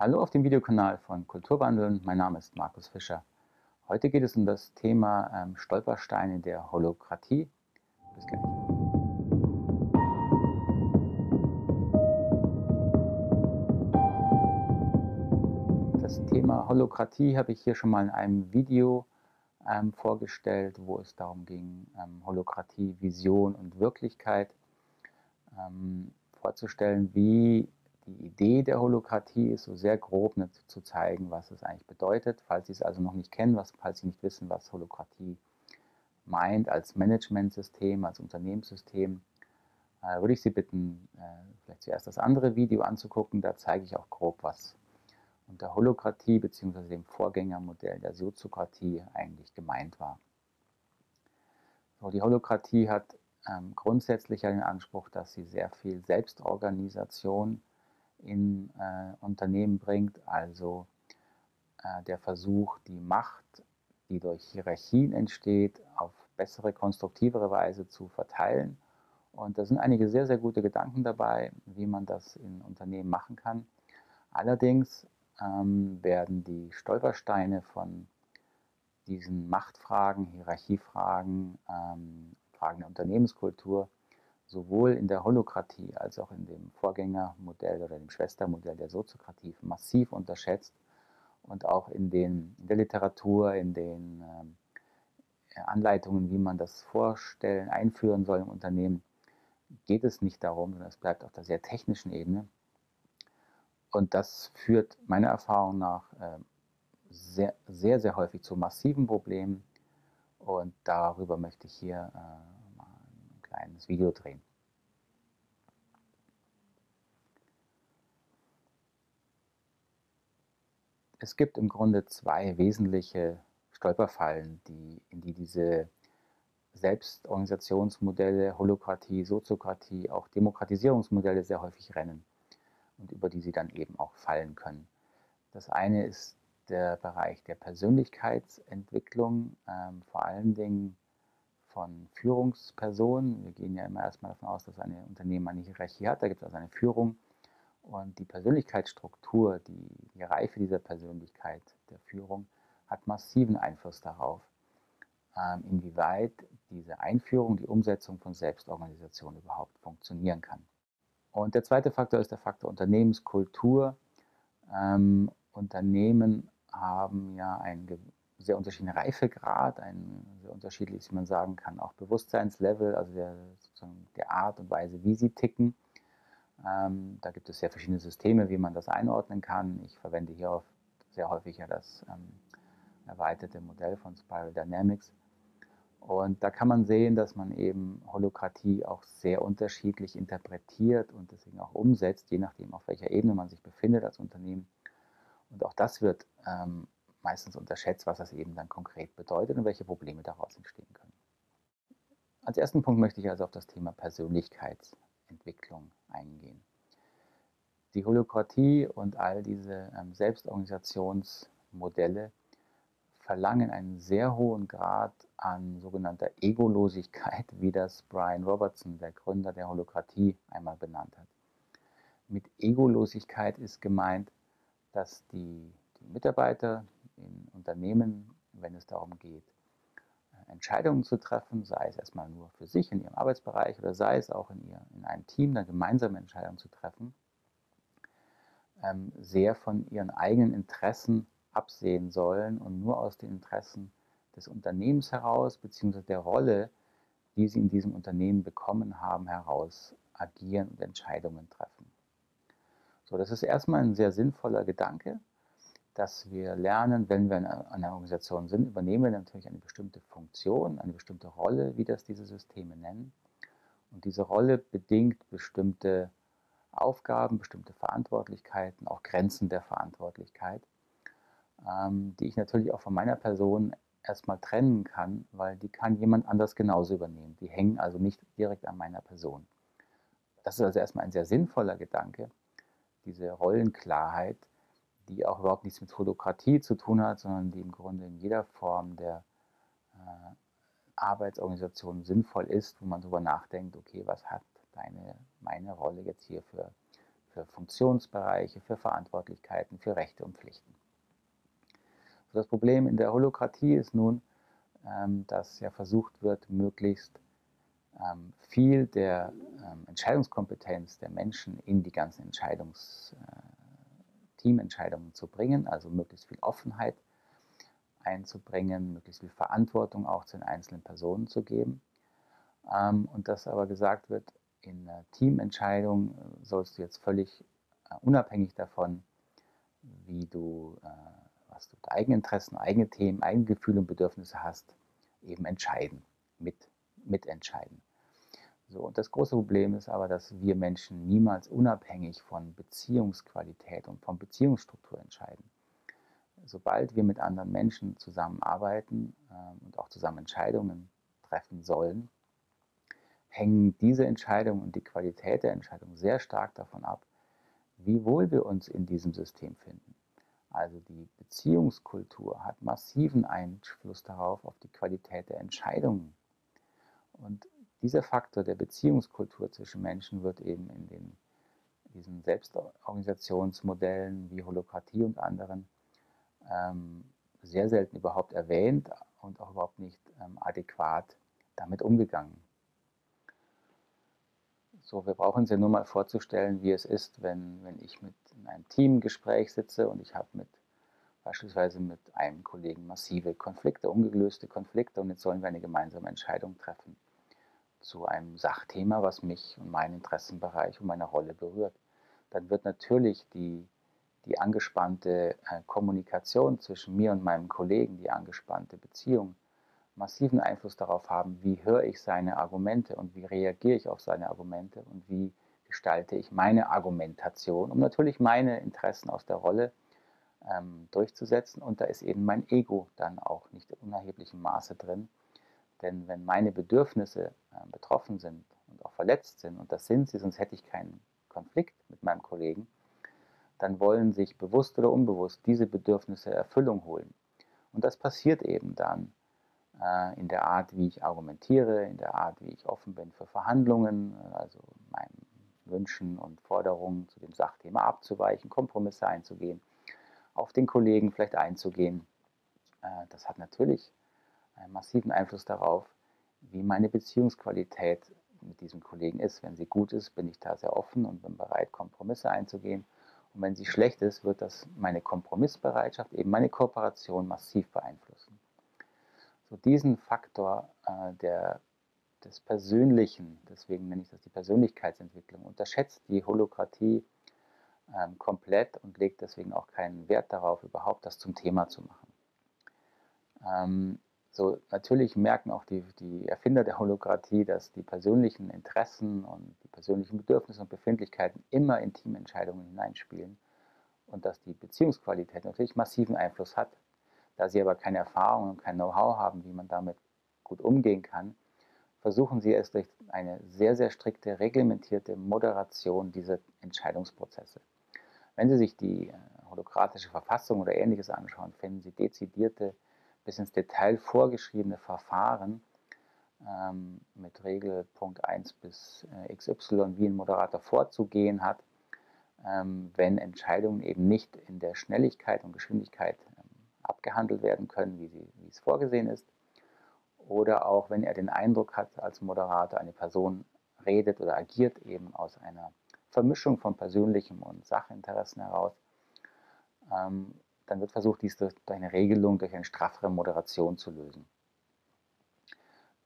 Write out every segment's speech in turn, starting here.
Hallo auf dem Videokanal von Kulturwandeln. Mein Name ist Markus Fischer. Heute geht es um das Thema ähm, Stolpersteine der Holokratie. Bis gleich. Das Thema Holokratie habe ich hier schon mal in einem Video ähm, vorgestellt, wo es darum ging, ähm, Holokratie, Vision und Wirklichkeit ähm, vorzustellen, wie die Idee der Holokratie ist, so sehr grob ne, zu zeigen, was es eigentlich bedeutet. Falls Sie es also noch nicht kennen, was, falls Sie nicht wissen, was Holokratie meint als Managementsystem, als Unternehmenssystem, äh, würde ich Sie bitten, äh, vielleicht zuerst das andere Video anzugucken. Da zeige ich auch grob, was unter Holokratie bzw. dem Vorgängermodell der Soziokratie eigentlich gemeint war. So, die Holokratie hat ähm, grundsätzlich den Anspruch, dass sie sehr viel Selbstorganisation in äh, Unternehmen bringt, also äh, der Versuch, die Macht, die durch Hierarchien entsteht, auf bessere, konstruktivere Weise zu verteilen. Und da sind einige sehr, sehr gute Gedanken dabei, wie man das in Unternehmen machen kann. Allerdings ähm, werden die Stolpersteine von diesen Machtfragen, Hierarchiefragen, ähm, Fragen der Unternehmenskultur sowohl in der Holokratie als auch in dem Vorgängermodell oder dem Schwestermodell der Soziokratie massiv unterschätzt und auch in, den, in der Literatur, in den äh, Anleitungen, wie man das vorstellen, einführen soll im Unternehmen, geht es nicht darum, sondern es bleibt auf der sehr technischen Ebene. Und das führt meiner Erfahrung nach äh, sehr, sehr, sehr häufig zu massiven Problemen. Und darüber möchte ich hier äh, kleines Video drehen. Es gibt im Grunde zwei wesentliche Stolperfallen, die, in die diese Selbstorganisationsmodelle, Holokratie, Soziokratie, auch Demokratisierungsmodelle sehr häufig rennen und über die sie dann eben auch fallen können. Das eine ist der Bereich der Persönlichkeitsentwicklung, ähm, vor allen Dingen von Führungspersonen. Wir gehen ja immer erstmal davon aus, dass ein Unternehmen eine Hierarchie hat. Da gibt es also eine Führung. Und die Persönlichkeitsstruktur, die, die Reife dieser Persönlichkeit der Führung, hat massiven Einfluss darauf, ähm, inwieweit diese Einführung, die Umsetzung von Selbstorganisation überhaupt funktionieren kann. Und der zweite Faktor ist der Faktor Unternehmenskultur. Ähm, Unternehmen haben ja ein sehr unterschiedlichen Reifegrad, ein sehr unterschiedliches, wie man sagen kann, auch Bewusstseinslevel, also der, sozusagen der Art und Weise, wie sie ticken. Ähm, da gibt es sehr verschiedene Systeme, wie man das einordnen kann. Ich verwende hier sehr häufig ja das ähm, erweiterte Modell von Spiral Dynamics. Und da kann man sehen, dass man eben Holokratie auch sehr unterschiedlich interpretiert und deswegen auch umsetzt, je nachdem, auf welcher Ebene man sich befindet als Unternehmen. Und auch das wird ähm, meistens unterschätzt, was das eben dann konkret bedeutet und welche Probleme daraus entstehen können. Als ersten Punkt möchte ich also auf das Thema Persönlichkeitsentwicklung eingehen. Die Holokratie und all diese ähm, Selbstorganisationsmodelle verlangen einen sehr hohen Grad an sogenannter Egolosigkeit, wie das Brian Robertson, der Gründer der Holokratie, einmal benannt hat. Mit Egolosigkeit ist gemeint, dass die, die Mitarbeiter, in Unternehmen, wenn es darum geht, äh, Entscheidungen zu treffen, sei es erstmal nur für sich in ihrem Arbeitsbereich oder sei es auch in, ihr, in einem Team, dann gemeinsame Entscheidungen zu treffen, ähm, sehr von ihren eigenen Interessen absehen sollen und nur aus den Interessen des Unternehmens heraus, beziehungsweise der Rolle, die sie in diesem Unternehmen bekommen haben, heraus agieren und Entscheidungen treffen. So, das ist erstmal ein sehr sinnvoller Gedanke, dass wir lernen, wenn wir in einer Organisation sind, übernehmen wir natürlich eine bestimmte Funktion, eine bestimmte Rolle, wie das diese Systeme nennen. Und diese Rolle bedingt bestimmte Aufgaben, bestimmte Verantwortlichkeiten, auch Grenzen der Verantwortlichkeit, ähm, die ich natürlich auch von meiner Person erstmal trennen kann, weil die kann jemand anders genauso übernehmen. Die hängen also nicht direkt an meiner Person. Das ist also erstmal ein sehr sinnvoller Gedanke, diese Rollenklarheit, die auch überhaupt nichts mit Holokratie zu tun hat, sondern die im Grunde in jeder Form der äh, Arbeitsorganisation sinnvoll ist, wo man darüber nachdenkt, okay, was hat deine, meine Rolle jetzt hier für, für Funktionsbereiche, für Verantwortlichkeiten, für Rechte und Pflichten. Das Problem in der Holokratie ist nun, ähm, dass ja versucht wird, möglichst ähm, viel der ähm, Entscheidungskompetenz der Menschen in die ganzen Entscheidungs, äh, Teamentscheidungen zu bringen, also möglichst viel Offenheit einzubringen, möglichst viel Verantwortung auch zu den einzelnen Personen zu geben. und dass aber gesagt wird, in der Teamentscheidung äh, sollst du jetzt völlig äh, unabhängig davon, wie du, was du Eigeninteressen, eigene Themen, eigene Gefühle und Bedürfnisse hast, eben entscheiden, mit, mitentscheiden. So, und das große Problem ist aber, dass wir Menschen niemals unabhängig von Beziehungsqualität und von Beziehungsstruktur entscheiden. Sobald wir mit anderen Menschen zusammenarbeiten äh, und auch zusammen Entscheidungen treffen sollen, hängen diese Entscheidungen und die Qualität der Entscheidung sehr stark davon ab, wie wohl wir uns in diesem System finden. Also die Beziehungskultur hat massiven Einfluss darauf, auf die Qualität der Entscheidungen. Und dieser Faktor der Beziehungskultur zwischen Menschen wird eben in den, diesen Selbstorganisationsmodellen wie Holokratie und anderen ähm, sehr selten überhaupt erwähnt und auch überhaupt nicht ähm, adäquat damit umgegangen. So, wir brauchen uns ja nur mal vorzustellen, wie es ist, wenn, wenn ich mit in einem Teamgespräch sitze und ich habe mit beispielsweise mit einem Kollegen massive Konflikte, ungelöste Konflikte und jetzt sollen wir eine gemeinsame Entscheidung treffen zu einem Sachthema, was mich und meinen Interessenbereich und meine Rolle berührt, dann wird natürlich die, die angespannte äh, Kommunikation zwischen mir und meinem Kollegen, die angespannte Beziehung, massiven Einfluss darauf haben, wie höre ich seine Argumente und wie reagiere ich auf seine Argumente und wie gestalte ich meine Argumentation, um natürlich meine Interessen aus der Rolle ähm, durchzusetzen. Und da ist eben mein Ego dann auch nicht in unerheblichem Maße drin, denn wenn meine Bedürfnisse äh, betroffen sind und auch verletzt sind, und das sind sie, sonst hätte ich keinen Konflikt mit meinem Kollegen, dann wollen sich bewusst oder unbewusst diese Bedürfnisse Erfüllung holen. Und das passiert eben dann äh, in der Art, wie ich argumentiere, in der Art, wie ich offen bin für Verhandlungen, also meinen Wünschen und Forderungen zu dem Sachthema abzuweichen, Kompromisse einzugehen, auf den Kollegen vielleicht einzugehen. Äh, das hat natürlich einen massiven Einfluss darauf, wie meine Beziehungsqualität mit diesem Kollegen ist. Wenn sie gut ist, bin ich da sehr offen und bin bereit, Kompromisse einzugehen. Und wenn sie schlecht ist, wird das meine Kompromissbereitschaft, eben meine Kooperation massiv beeinflussen. So diesen Faktor äh, der, des Persönlichen, deswegen nenne ich das die Persönlichkeitsentwicklung, unterschätzt die Holokratie ähm, komplett und legt deswegen auch keinen Wert darauf, überhaupt das zum Thema zu machen. Ähm, so, natürlich merken auch die, die Erfinder der Holokratie, dass die persönlichen Interessen und die persönlichen Bedürfnisse und Befindlichkeiten immer in Teamentscheidungen hineinspielen und dass die Beziehungsqualität natürlich massiven Einfluss hat. Da sie aber keine Erfahrung und kein Know-how haben, wie man damit gut umgehen kann, versuchen sie es durch eine sehr, sehr strikte, reglementierte Moderation dieser Entscheidungsprozesse. Wenn Sie sich die äh, holokratische Verfassung oder ähnliches anschauen, finden Sie dezidierte bis ins Detail vorgeschriebene Verfahren ähm, mit Regelpunkt 1 bis äh, XY, wie ein Moderator vorzugehen hat, ähm, wenn Entscheidungen eben nicht in der Schnelligkeit und Geschwindigkeit ähm, abgehandelt werden können, wie, sie, wie es vorgesehen ist. Oder auch wenn er den Eindruck hat, als Moderator eine Person redet oder agiert eben aus einer Vermischung von persönlichem und Sachinteressen heraus, ähm, dann wird versucht, dies durch eine Regelung, durch eine straffere Moderation zu lösen.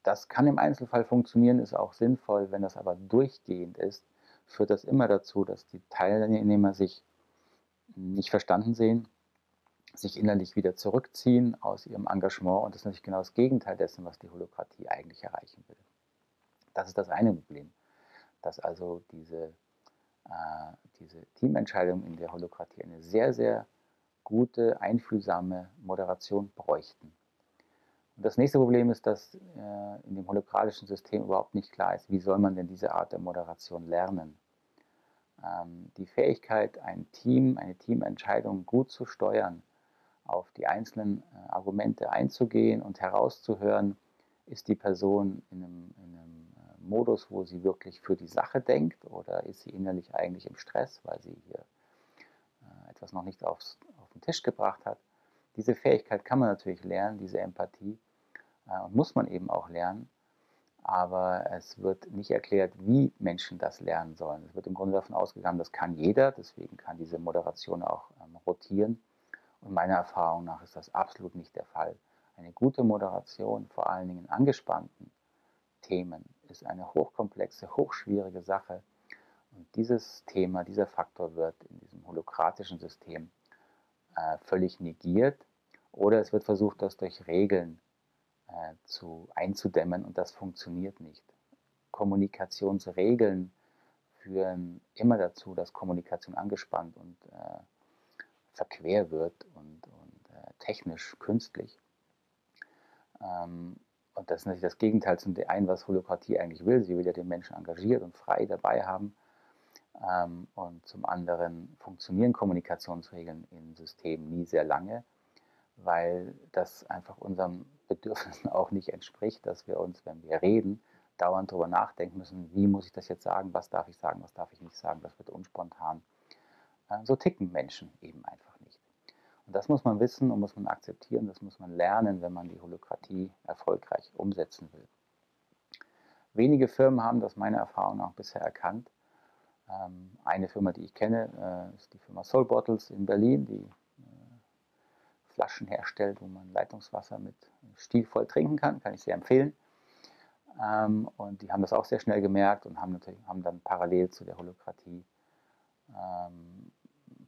Das kann im Einzelfall funktionieren, ist auch sinnvoll. Wenn das aber durchgehend ist, führt das immer dazu, dass die Teilnehmer sich nicht verstanden sehen, sich innerlich wieder zurückziehen aus ihrem Engagement und das ist natürlich genau das Gegenteil dessen, was die Holokratie eigentlich erreichen will. Das ist das eine Problem, dass also diese, äh, diese Teamentscheidungen in der Holokratie eine sehr, sehr gute, einfühlsame Moderation bräuchten. Und das nächste Problem ist, dass äh, in dem holokratischen System überhaupt nicht klar ist, wie soll man denn diese Art der Moderation lernen. Ähm, die Fähigkeit, ein Team, eine Teamentscheidung gut zu steuern, auf die einzelnen äh, Argumente einzugehen und herauszuhören, ist die Person in einem, in einem Modus, wo sie wirklich für die Sache denkt oder ist sie innerlich eigentlich im Stress, weil sie hier äh, etwas noch nicht aufs, auf den Tisch gebracht hat. Diese Fähigkeit kann man natürlich lernen, diese Empathie, äh, muss man eben auch lernen, aber es wird nicht erklärt, wie Menschen das lernen sollen. Es wird im Grunde davon ausgegangen, das kann jeder, deswegen kann diese Moderation auch ähm, rotieren. Und meiner Erfahrung nach ist das absolut nicht der Fall. Eine gute Moderation, vor allen Dingen in angespannten Themen, ist eine hochkomplexe, hochschwierige Sache. Und dieses Thema, dieser Faktor wird in diesem holokratischen System äh, völlig negiert oder es wird versucht, das durch Regeln äh, zu, einzudämmen und das funktioniert nicht. Kommunikationsregeln führen immer dazu, dass Kommunikation angespannt und äh, verquer wird und, und äh, technisch künstlich. Ähm, und das ist natürlich das Gegenteil zum einen, was Holokratie eigentlich will. Sie will ja den Menschen engagiert und frei dabei haben. Ähm, und zum anderen funktionieren Kommunikationsregeln in Systemen nie sehr lange, weil das einfach unseren Bedürfnissen auch nicht entspricht, dass wir uns, wenn wir reden, dauernd darüber nachdenken müssen, wie muss ich das jetzt sagen, was darf ich sagen, was darf ich nicht sagen, das wird unspontan. Äh, so ticken Menschen eben einfach nicht. Und das muss man wissen und muss man akzeptieren, das muss man lernen, wenn man die Holokratie erfolgreich umsetzen will. Wenige Firmen haben das meiner Erfahrung nach bisher erkannt. Ähm, eine Firma, die ich kenne, äh, ist die Firma Soul Bottles in Berlin, die äh, Flaschen herstellt, wo man Leitungswasser mit stilvoll trinken kann, kann ich sehr empfehlen. Ähm, und die haben das auch sehr schnell gemerkt und haben, natürlich, haben dann parallel zu der Holokratie ähm,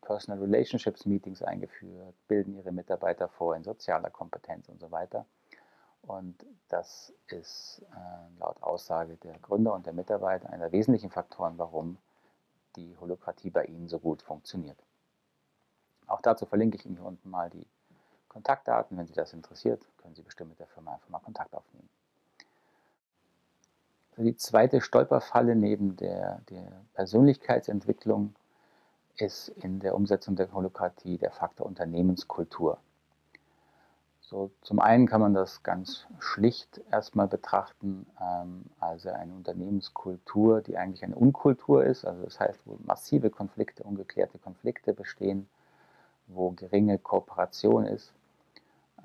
Personal Relationships Meetings eingeführt, bilden ihre Mitarbeiter vor in sozialer Kompetenz und so weiter. Und das ist äh, laut Aussage der Gründer und der Mitarbeiter einer der wesentlichen Faktoren, warum die Holokratie bei Ihnen so gut funktioniert. Auch dazu verlinke ich Ihnen hier unten mal die Kontaktdaten. Wenn Sie das interessiert, können Sie bestimmt mit der Firma einfach mal Kontakt aufnehmen. Die zweite Stolperfalle neben der, der Persönlichkeitsentwicklung ist in der Umsetzung der Holokratie der Faktor Unternehmenskultur. So, zum einen kann man das ganz schlicht erstmal betrachten, ähm, also eine Unternehmenskultur, die eigentlich eine Unkultur ist, also das heißt, wo massive Konflikte, ungeklärte Konflikte bestehen, wo geringe Kooperation ist,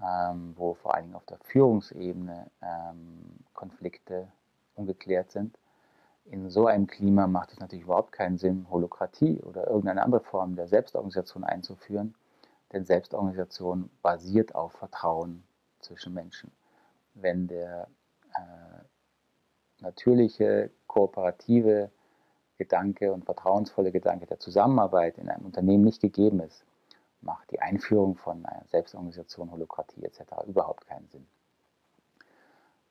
ähm, wo vor allen Dingen auf der Führungsebene ähm, Konflikte ungeklärt sind. In so einem Klima macht es natürlich überhaupt keinen Sinn, Holokratie oder irgendeine andere Form der Selbstorganisation einzuführen, denn Selbstorganisation basiert auf Vertrauen zwischen Menschen. Wenn der äh, natürliche, kooperative Gedanke und vertrauensvolle Gedanke der Zusammenarbeit in einem Unternehmen nicht gegeben ist, macht die Einführung von einer Selbstorganisation, Holokratie etc. überhaupt keinen Sinn.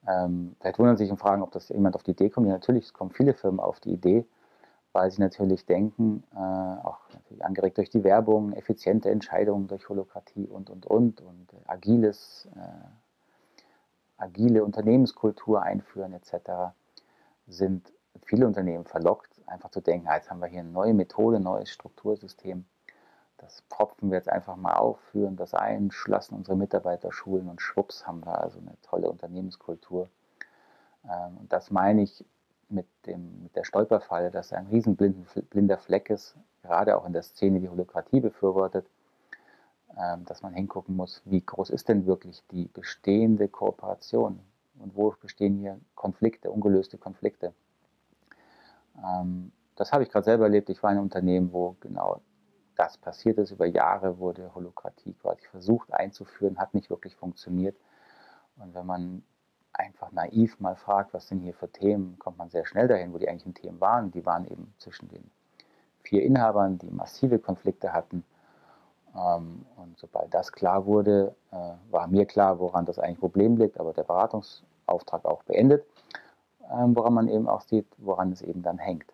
Ähm, vielleicht wundern sich und fragen, ob das jemand auf die Idee kommt. Ja, natürlich, kommen viele Firmen auf die Idee, weil sie natürlich denken, äh, auch natürlich angeregt durch die Werbung, effiziente Entscheidungen durch Holokratie und, und, und, und äh, agiles, äh, agile Unternehmenskultur einführen etc., sind viele Unternehmen verlockt, einfach zu denken, ah, jetzt haben wir hier eine neue Methode, neues Struktursystem das propfen wir jetzt einfach mal auf, führen das ein, lassen unsere Mitarbeiter schulen und schwupps haben wir also eine tolle Unternehmenskultur. Ähm, und das meine ich mit, dem, mit der Stolperfalle, dass ein riesen blinder Fleck ist, gerade auch in der Szene, die Holokratie befürwortet, ähm, dass man hingucken muss, wie groß ist denn wirklich die bestehende Kooperation und wo bestehen hier Konflikte, ungelöste Konflikte. Ähm, das habe ich gerade selber erlebt. Ich war in einem Unternehmen, wo genau das passiert ist. Über Jahre wurde Holokratie quasi versucht einzuführen, hat nicht wirklich funktioniert. Und wenn man einfach naiv mal fragt, was sind hier für Themen, kommt man sehr schnell dahin, wo die eigentlichen Themen waren. Die waren eben zwischen den vier Inhabern, die massive Konflikte hatten. Ähm, und sobald das klar wurde, äh, war mir klar, woran das eigentlich Problem liegt, aber der Beratungsauftrag auch beendet, ähm, woran man eben auch sieht, woran es eben dann hängt.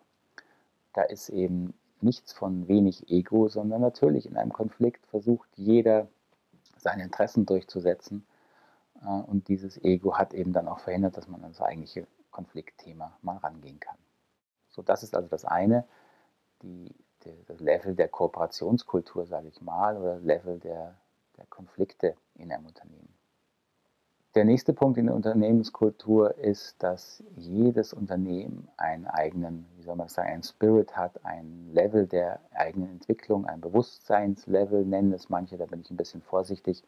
Da ist eben nichts von wenig Ego, sondern natürlich in einem Konflikt versucht jeder seine Interessen durchzusetzen. Äh, und dieses Ego hat eben dann auch verhindert, dass man an das eigentliche Konfliktthema mal rangehen kann. So, das ist also das eine, die, die, das Level der Kooperationskultur, sage ich mal, oder Level der, der Konflikte in einem Unternehmen. Der nächste Punkt in der Unternehmenskultur ist, dass jedes Unternehmen einen eigenen, wie soll man sagen, einen Spirit hat, ein Level der eigenen Entwicklung, ein Bewusstseinslevel nennen es manche, da bin ich ein bisschen vorsichtig,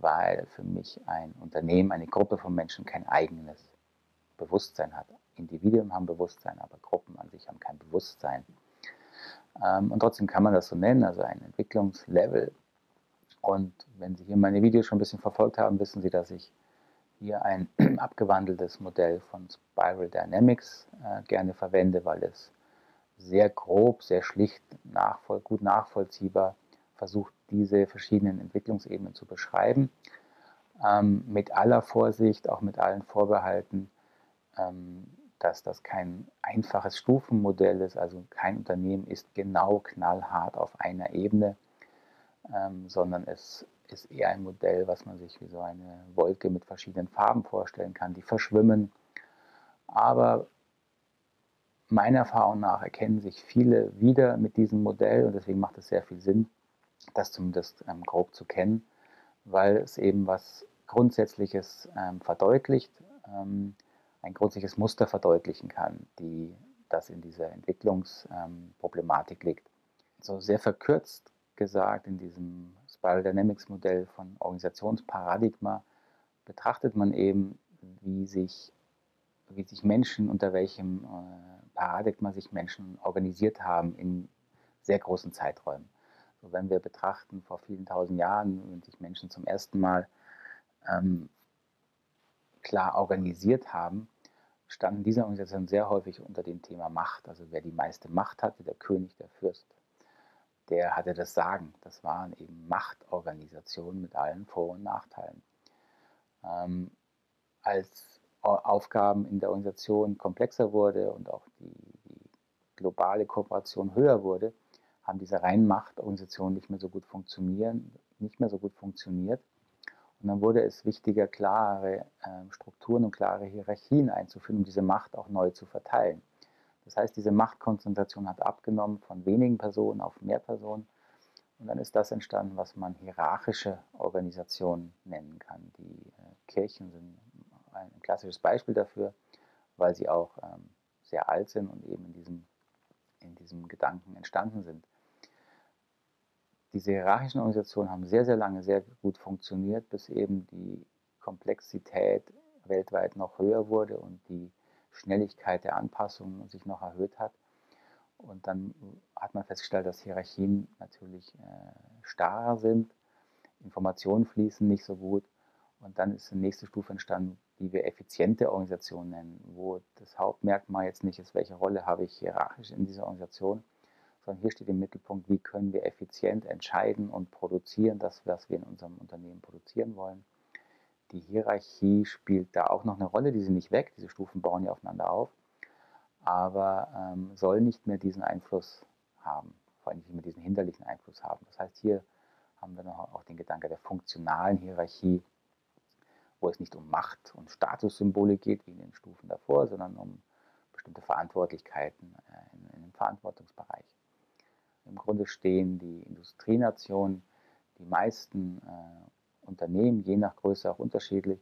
weil für mich ein Unternehmen, eine Gruppe von Menschen kein eigenes Bewusstsein hat. Individuen haben Bewusstsein, aber Gruppen an sich haben kein Bewusstsein. Ähm, und trotzdem kann man das so nennen, also ein Entwicklungslevel und wenn Sie hier meine Videos schon ein bisschen verfolgt haben, wissen Sie, dass ich hier ein abgewandeltes Modell von Spiral Dynamics äh, gerne verwende, weil es sehr grob, sehr schlicht, nachvoll gut nachvollziehbar versucht, diese verschiedenen Entwicklungsebenen zu beschreiben. Ähm, mit aller Vorsicht, auch mit allen Vorbehalten, ähm, dass das kein einfaches Stufenmodell ist, also kein Unternehmen ist genau knallhart auf einer Ebene ähm, sondern es ist eher ein Modell, was man sich wie so eine Wolke mit verschiedenen Farben vorstellen kann, die verschwimmen. Aber meiner Erfahrung nach erkennen sich viele wieder mit diesem Modell und deswegen macht es sehr viel Sinn, das zumindest ähm, grob zu kennen, weil es eben was Grundsätzliches ähm, verdeutlicht, ähm, ein grundsätzliches Muster verdeutlichen kann, die, das in dieser Entwicklungsproblematik ähm, liegt. So sehr verkürzt gesagt, in diesem Spiral Dynamics Modell von Organisationsparadigma betrachtet man eben, wie sich, wie sich Menschen, unter welchem äh, Paradigma sich Menschen organisiert haben in sehr großen Zeiträumen. So, wenn wir betrachten, vor vielen tausend Jahren, wenn sich Menschen zum ersten Mal ähm, klar organisiert haben, standen diese Organisationen sehr häufig unter dem Thema Macht. Also wer die meiste Macht hatte, der König, der Fürst, der hatte das Sagen. Das waren eben Machtorganisationen mit allen Vor- und Nachteilen. Ähm, als Aufgaben in der Organisation komplexer wurde und auch die, die, globale Kooperation höher wurde, haben diese reinen Machtorganisationen nicht mehr so gut funktionieren, nicht mehr so gut funktioniert. Und dann wurde es wichtiger, klare äh, Strukturen und klare Hierarchien einzuführen, um diese Macht auch neu zu verteilen. Das heißt, diese Machtkonzentration hat abgenommen von wenigen Personen auf mehr Personen. Und dann ist das entstanden, was man hierarchische Organisationen nennen kann. Die äh, Kirchen sind ein klassisches Beispiel dafür, weil sie auch ähm, sehr alt sind und eben in diesem, in diesem Gedanken entstanden sind. Diese hierarchischen Organisationen haben sehr, sehr lange sehr gut funktioniert, bis eben die Komplexität weltweit noch höher wurde und die Schnelligkeit der Anpassung sich noch erhöht hat. Und dann hat man festgestellt, dass Hierarchien natürlich äh, starrer sind, Informationen fließen nicht so gut. Und dann ist die nächste Stufe entstanden, die wir effiziente Organisation nennen, wo das Hauptmerkmal jetzt nicht ist, welche Rolle habe ich hierarchisch in dieser Organisation, sondern hier steht im Mittelpunkt, wie können wir effizient entscheiden und produzieren, das, was wir in unserem Unternehmen produzieren wollen. Die Hierarchie spielt da auch noch eine Rolle, die sind nicht weg, diese Stufen bauen ja aufeinander auf, aber ähm, soll nicht mehr diesen Einfluss haben, vor allem nicht mehr diesen hinderlichen Einfluss haben. Das heißt, hier haben wir noch auch den Gedanke der funktionalen Hierarchie, wo es nicht um Macht und Statussymbole geht, wie in den Stufen davor, sondern um bestimmte Verantwortlichkeiten äh, in, in einem Verantwortungsbereich. Im Grunde stehen die Industrienationen, die meisten äh, Unternehmen, je nach Größe auch unterschiedlich,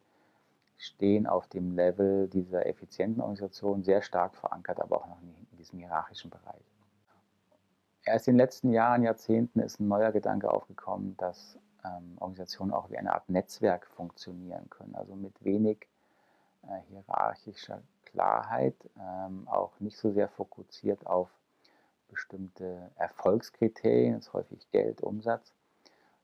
stehen auf dem Level dieser effizienten Organisation sehr stark verankert, aber auch noch in diesem hierarchischen Bereich. Erst in den letzten Jahren, Jahrzehnten ist ein neuer Gedanke aufgekommen, dass ähm, Organisationen auch wie eine Art Netzwerk funktionieren können, also mit wenig äh, hierarchischer Klarheit, ähm, auch nicht so sehr fokussiert auf bestimmte Erfolgskriterien, das ist häufig Geld, Umsatz,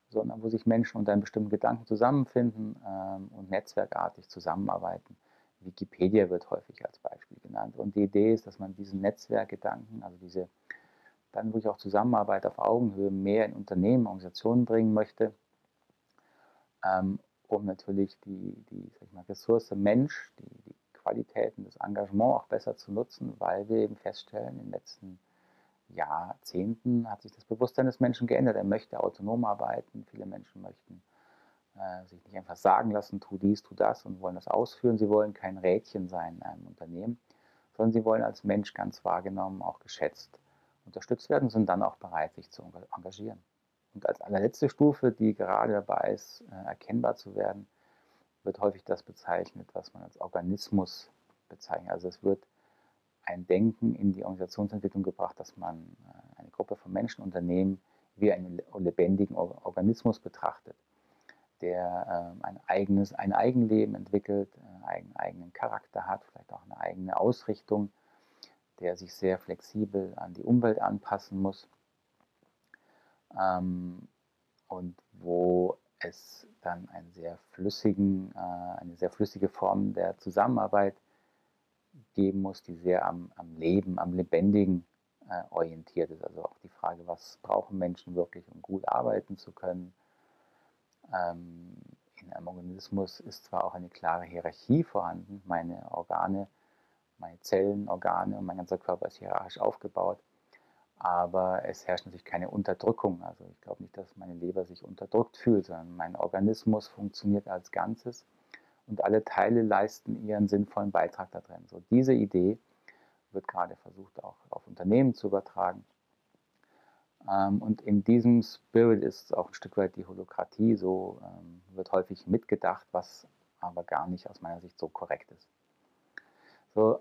sondern wo sich Menschen unter einem bestimmten Gedanken zusammenfinden ähm, und netzwerkartig zusammenarbeiten. Wikipedia wird häufig als Beispiel genannt. Und die Idee ist, dass man diesen Netzwerkgedanken, also diese dann wirklich auch Zusammenarbeit auf Augenhöhe mehr in Unternehmen, Organisationen bringen möchte, ähm, um natürlich die, die sag ich mal, Ressource Mensch, die, die Qualitäten, das Engagement auch besser zu nutzen, weil wir eben feststellen in den letzten Jahren, Jahrzehnten hat sich das Bewusstsein des Menschen geändert. Er möchte autonom arbeiten. Viele Menschen möchten äh, sich nicht einfach sagen lassen, tu dies, tu das und wollen das ausführen. Sie wollen kein Rädchen sein in einem Unternehmen, sondern sie wollen als Mensch ganz wahrgenommen, auch geschätzt, unterstützt werden und sind dann auch bereit, sich zu engagieren. Und als allerletzte Stufe, die gerade dabei ist, äh, erkennbar zu werden, wird häufig das bezeichnet, was man als Organismus bezeichnet. Also es wird ein Denken in die Organisationsentwicklung gebracht, dass man äh, eine Gruppe von Menschen, Unternehmen wie einen lebendigen Organismus betrachtet, der ähm, ein eigenes, ein Eigenleben entwickelt, äh, einen eigenen Charakter hat, vielleicht auch eine eigene Ausrichtung, der sich sehr flexibel an die Umwelt anpassen muss. Ähm, und wo es dann einen sehr flüssigen, äh, eine sehr flüssige Form der Zusammenarbeit geben muss, die sehr am, am Leben, am Lebendigen äh, orientiert ist. Also auch die Frage, was brauchen Menschen wirklich, um gut arbeiten zu können. Ähm, in einem Organismus ist zwar auch eine klare Hierarchie vorhanden, meine Organe, meine Zellen, Organe und mein ganzer Körper ist hierarchisch aufgebaut, aber es herrscht natürlich keine Unterdrückung. Also ich glaube nicht, dass meine Leber sich unterdrückt fühlt, sondern mein Organismus funktioniert als Ganzes und alle Teile leisten ihren sinnvollen Beitrag da drin. So diese Idee wird gerade versucht auch auf Unternehmen zu übertragen. Ähm, und in diesem Spirit ist auch ein Stück weit die Holokratie, so ähm, wird häufig mitgedacht, was aber gar nicht aus meiner Sicht so korrekt ist. So,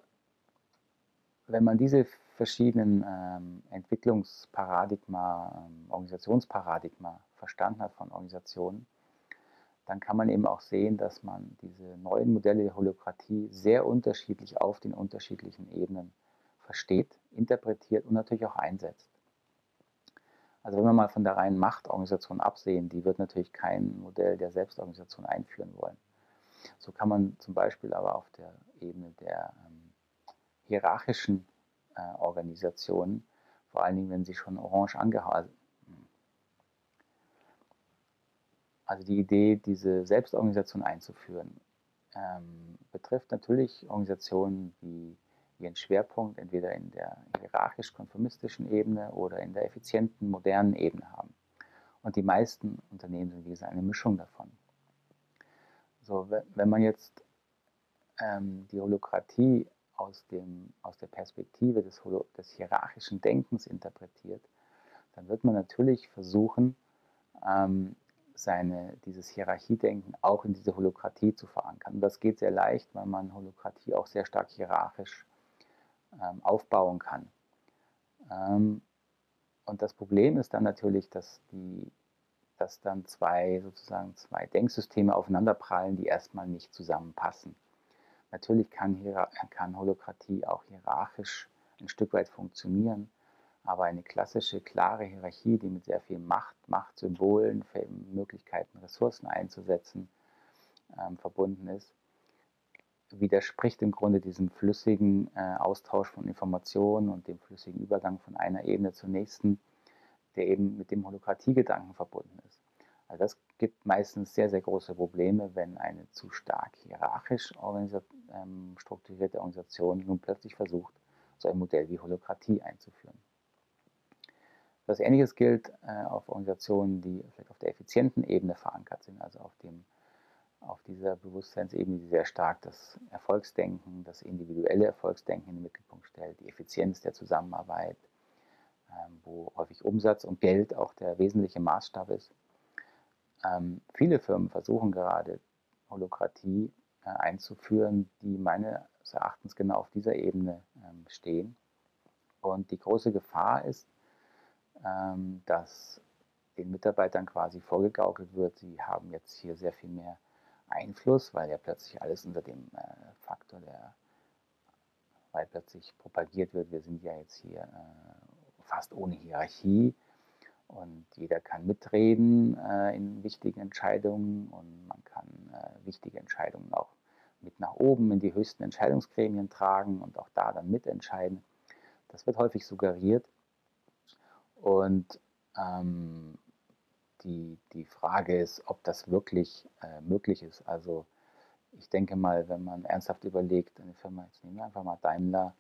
wenn man diese verschiedenen ähm, Entwicklungsparadigma, ähm, Organisationsparadigma verstanden hat von Organisationen, dann kann man eben auch sehen, dass man diese neuen Modelle der Holokratie sehr unterschiedlich auf den unterschiedlichen Ebenen versteht, interpretiert und natürlich auch einsetzt. Also wenn wir mal von der reinen Machtorganisation absehen, die wird natürlich kein Modell der Selbstorganisation einführen wollen. So kann man zum Beispiel aber auf der Ebene der ähm, hierarchischen äh, Organisationen, vor allen Dingen, wenn sie schon orange angehauen, Also die Idee, diese Selbstorganisation einzuführen, ähm, betrifft natürlich Organisationen, die ihren Schwerpunkt entweder in der hierarchisch-konformistischen Ebene oder in der effizienten, modernen Ebene haben. Und die meisten Unternehmen sind, wie gesagt, eine Mischung davon. So, wenn man jetzt ähm, die Holokratie aus, dem, aus der Perspektive des, des hierarchischen Denkens interpretiert, dann wird man natürlich versuchen, ähm, seine, dieses Hierarchiedenken auch in diese Holokratie zu verankern. Das geht sehr leicht, weil man Holokratie auch sehr stark hierarchisch ähm, aufbauen kann. Ähm, und das Problem ist dann natürlich, dass, die, dass dann zwei sozusagen zwei Denksysteme aufeinanderprallen, die erstmal nicht zusammenpassen. Natürlich kann, kann Holokratie auch hierarchisch ein Stück weit funktionieren, aber eine klassische, klare Hierarchie, die mit sehr viel Macht, Machtsymbolen, Möglichkeiten, Ressourcen einzusetzen, ähm, verbunden ist, widerspricht im Grunde diesem flüssigen äh, Austausch von Informationen und dem flüssigen Übergang von einer Ebene zur nächsten, der eben mit dem Holokratiegedanken verbunden ist. Also das gibt meistens sehr, sehr große Probleme, wenn eine zu stark hierarchisch ähm, strukturierte Organisation nun plötzlich versucht, so ein Modell wie Holokratie einzuführen. Das Ähnliches gilt äh, auf Organisationen, die vielleicht auf der effizienten Ebene verankert sind, also auf, dem, auf dieser Bewusstseinsebene, die sehr stark das Erfolgsdenken, das individuelle Erfolgsdenken in den Mittelpunkt stellt, die Effizienz der Zusammenarbeit, ähm, wo häufig Umsatz und Geld auch der wesentliche Maßstab ist. Ähm, viele Firmen versuchen gerade Holokratie äh, einzuführen, die meines Erachtens genau auf dieser Ebene ähm, stehen. Und die große Gefahr ist, ähm, dass den Mitarbeitern quasi vorgegaukelt wird, sie haben jetzt hier sehr viel mehr Einfluss, weil ja plötzlich alles unter dem äh, Faktor der, weil plötzlich propagiert wird, wir sind ja jetzt hier äh, fast ohne Hierarchie und jeder kann mitreden äh, in wichtigen Entscheidungen und man kann äh, wichtige Entscheidungen auch mit nach oben in die höchsten Entscheidungsgremien tragen und auch da dann mitentscheiden. Das wird häufig suggeriert und ähm, die, die Frage ist, ob das wirklich äh, möglich ist. Also ich denke mal, wenn man ernsthaft überlegt, eine Firma, jetzt nehmen wir einfach mal Daimler,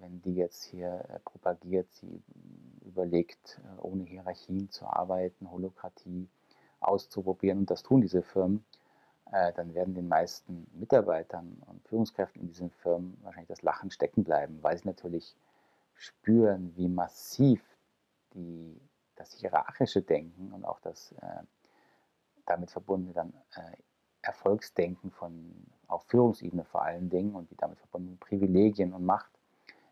wenn die jetzt hier äh, propagiert, sie überlegt, äh, ohne Hierarchien zu arbeiten, Holokratie auszuprobieren, und das tun diese Firmen, äh, dann werden den meisten Mitarbeitern und Führungskräften in diesen Firmen wahrscheinlich das Lachen stecken bleiben, weil sie natürlich spüren, wie massiv die, das hierarchische Denken und auch das äh, damit verbundene dann äh, Erfolgsdenken von auf Führungsebene vor allen Dingen und die damit verbundenen Privilegien und Macht,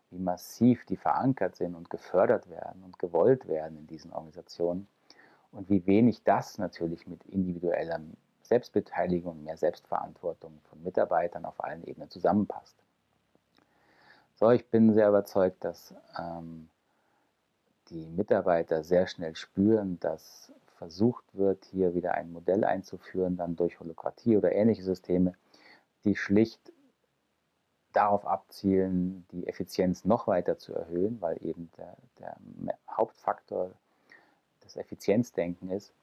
wie massiv die verankert sind und gefördert werden und gewollt werden in diesen Organisationen und wie wenig das natürlich mit individueller Selbstbeteiligung, mehr Selbstverantwortung von Mitarbeitern auf allen Ebenen zusammenpasst. So, ich bin sehr überzeugt, dass ähm, die Mitarbeiter sehr schnell spüren, dass versucht wird, hier wieder ein Modell einzuführen, dann durch Holokratie oder ähnliche Systeme, die schlicht darauf abzielen, die Effizienz noch weiter zu erhöhen, weil eben der, der Hauptfaktor das Effizienzdenken ist.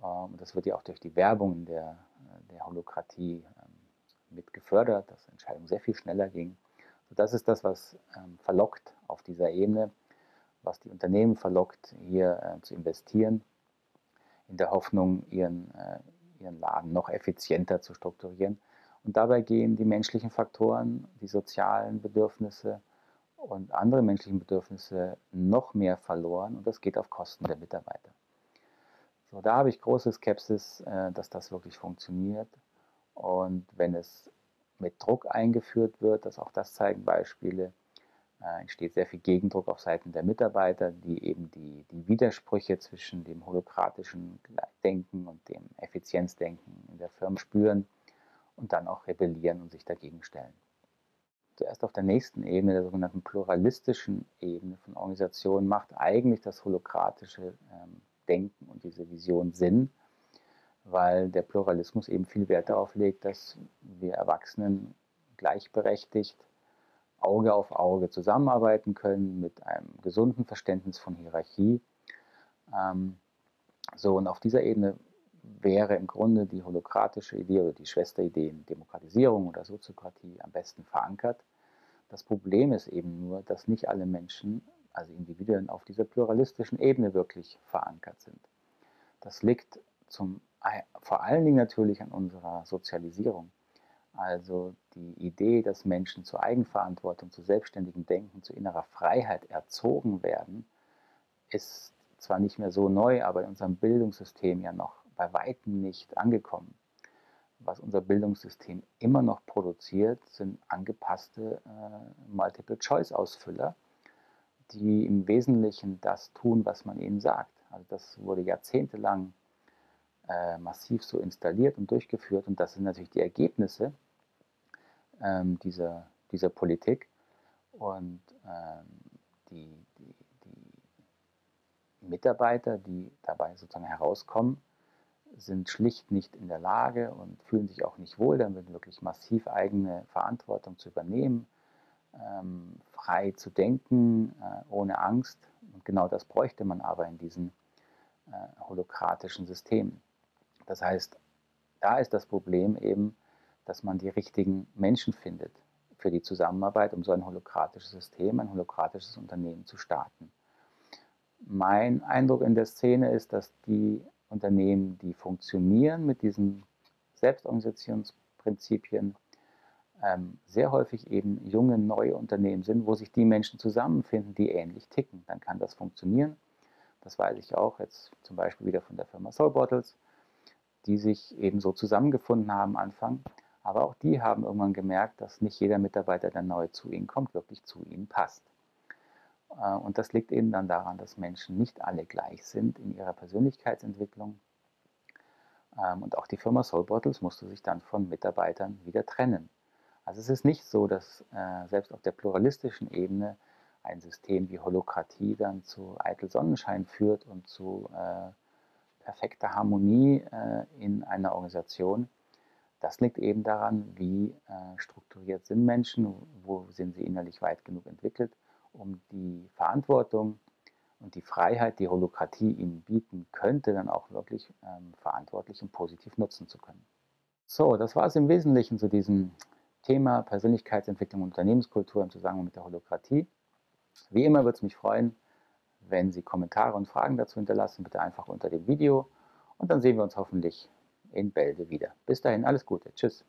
Ähm, und das wird ja auch durch die Werbung der, der Holokratie ähm, mit gefördert, dass Entscheidungen sehr viel schneller gingen. Das ist das, was ähm, verlockt auf dieser Ebene, was die Unternehmen verlockt, hier äh, zu investieren in der Hoffnung, ihren, äh, ihren Laden noch effizienter zu strukturieren. Und dabei gehen die menschlichen Faktoren, die sozialen Bedürfnisse und andere menschlichen Bedürfnisse noch mehr verloren und das geht auf Kosten der Mitarbeiter. So, da habe ich große Skepsis, äh, dass das wirklich funktioniert. Und wenn es mit Druck eingeführt wird, dass auch das zeigen Beispiele, äh, entsteht sehr viel Gegendruck auf Seiten der Mitarbeiter, die eben die, die Widersprüche zwischen dem holokratischen Denken und dem Effizienzdenken in der Firma spüren und dann auch rebellieren und sich dagegen stellen. Zuerst auf der nächsten Ebene, der sogenannten pluralistischen Ebene von Organisationen, macht eigentlich das holokratische ähm, Denken und diese Vision Sinn, weil der Pluralismus eben viel Wert darauf legt, dass wir Erwachsenen gleichberechtigt Auge auf Auge zusammenarbeiten können mit einem gesunden Verständnis von Hierarchie. Ähm, so, und auf dieser Ebene wäre im Grunde die holokratische Idee oder die Schwesteridee in Demokratisierung oder Soziokratie am besten verankert. Das Problem ist eben nur, dass nicht alle Menschen, also Individuen, auf dieser pluralistischen Ebene wirklich verankert sind. Das liegt zum, vor allen Dingen natürlich an unserer Sozialisierung. Also die Idee, dass Menschen zur Eigenverantwortung, zu selbstständigem Denken, zu innerer Freiheit erzogen werden, ist zwar nicht mehr so neu, aber in unserem Bildungssystem ja noch bei weitem nicht angekommen. Was unser Bildungssystem immer noch produziert, sind angepasste äh, Multiple-Choice-Ausfüller, die im Wesentlichen das tun, was man ihnen sagt. Also das wurde jahrzehntelang äh, massiv so installiert und durchgeführt und das sind natürlich die Ergebnisse, ähm, dieser, dieser Politik. Und ähm, die, die, die Mitarbeiter, die dabei sozusagen herauskommen, sind schlicht nicht in der Lage und fühlen sich auch nicht wohl, damit wirklich massiv eigene Verantwortung zu übernehmen, ähm, frei zu denken, äh, ohne Angst. Und genau das bräuchte man aber in diesen äh, holokratischen Systemen. Das heißt, da ist das Problem eben, dass man die richtigen Menschen findet für die Zusammenarbeit, um so ein holokratisches System, ein holokratisches Unternehmen zu starten. Mein Eindruck in der Szene ist, dass die Unternehmen, die funktionieren mit diesen Selbstorganisationsprinzipien, ähm, sehr häufig eben junge, neue Unternehmen sind, wo sich die Menschen zusammenfinden, die ähnlich ticken. Dann kann das funktionieren. Das weiß ich auch jetzt zum Beispiel wieder von der Firma Soul Bottles, die sich eben so zusammengefunden haben am Anfang aber auch die haben irgendwann gemerkt, dass nicht jeder Mitarbeiter, der neu zu ihnen kommt, wirklich zu ihnen passt. Äh, und das liegt eben dann daran, dass Menschen nicht alle gleich sind in ihrer Persönlichkeitsentwicklung. Ähm, und auch die Firma Soul Bottles musste sich dann von Mitarbeitern wieder trennen. Also es ist nicht so, dass äh, selbst auf der pluralistischen Ebene ein System wie Holokratie dann zu eitel Sonnenschein führt und zu äh, perfekter Harmonie in einer Organisation, das liegt eben daran, wie äh, strukturiert sind Menschen, wo sind sie innerlich weit genug entwickelt, um die Verantwortung und die Freiheit, die Holokratie ihnen bieten könnte, dann auch wirklich ähm, verantwortlich und positiv nutzen zu können. So, das war es im Wesentlichen zu diesem Thema Persönlichkeitsentwicklung und Unternehmenskultur im Zusammenhang mit der Holokratie. Wie immer würde es mich freuen, wenn Sie Kommentare und Fragen dazu hinterlassen, bitte einfach unter dem Video und dann sehen wir uns hoffentlich in Bälde wieder. Bis dahin, alles Gute. Tschüss.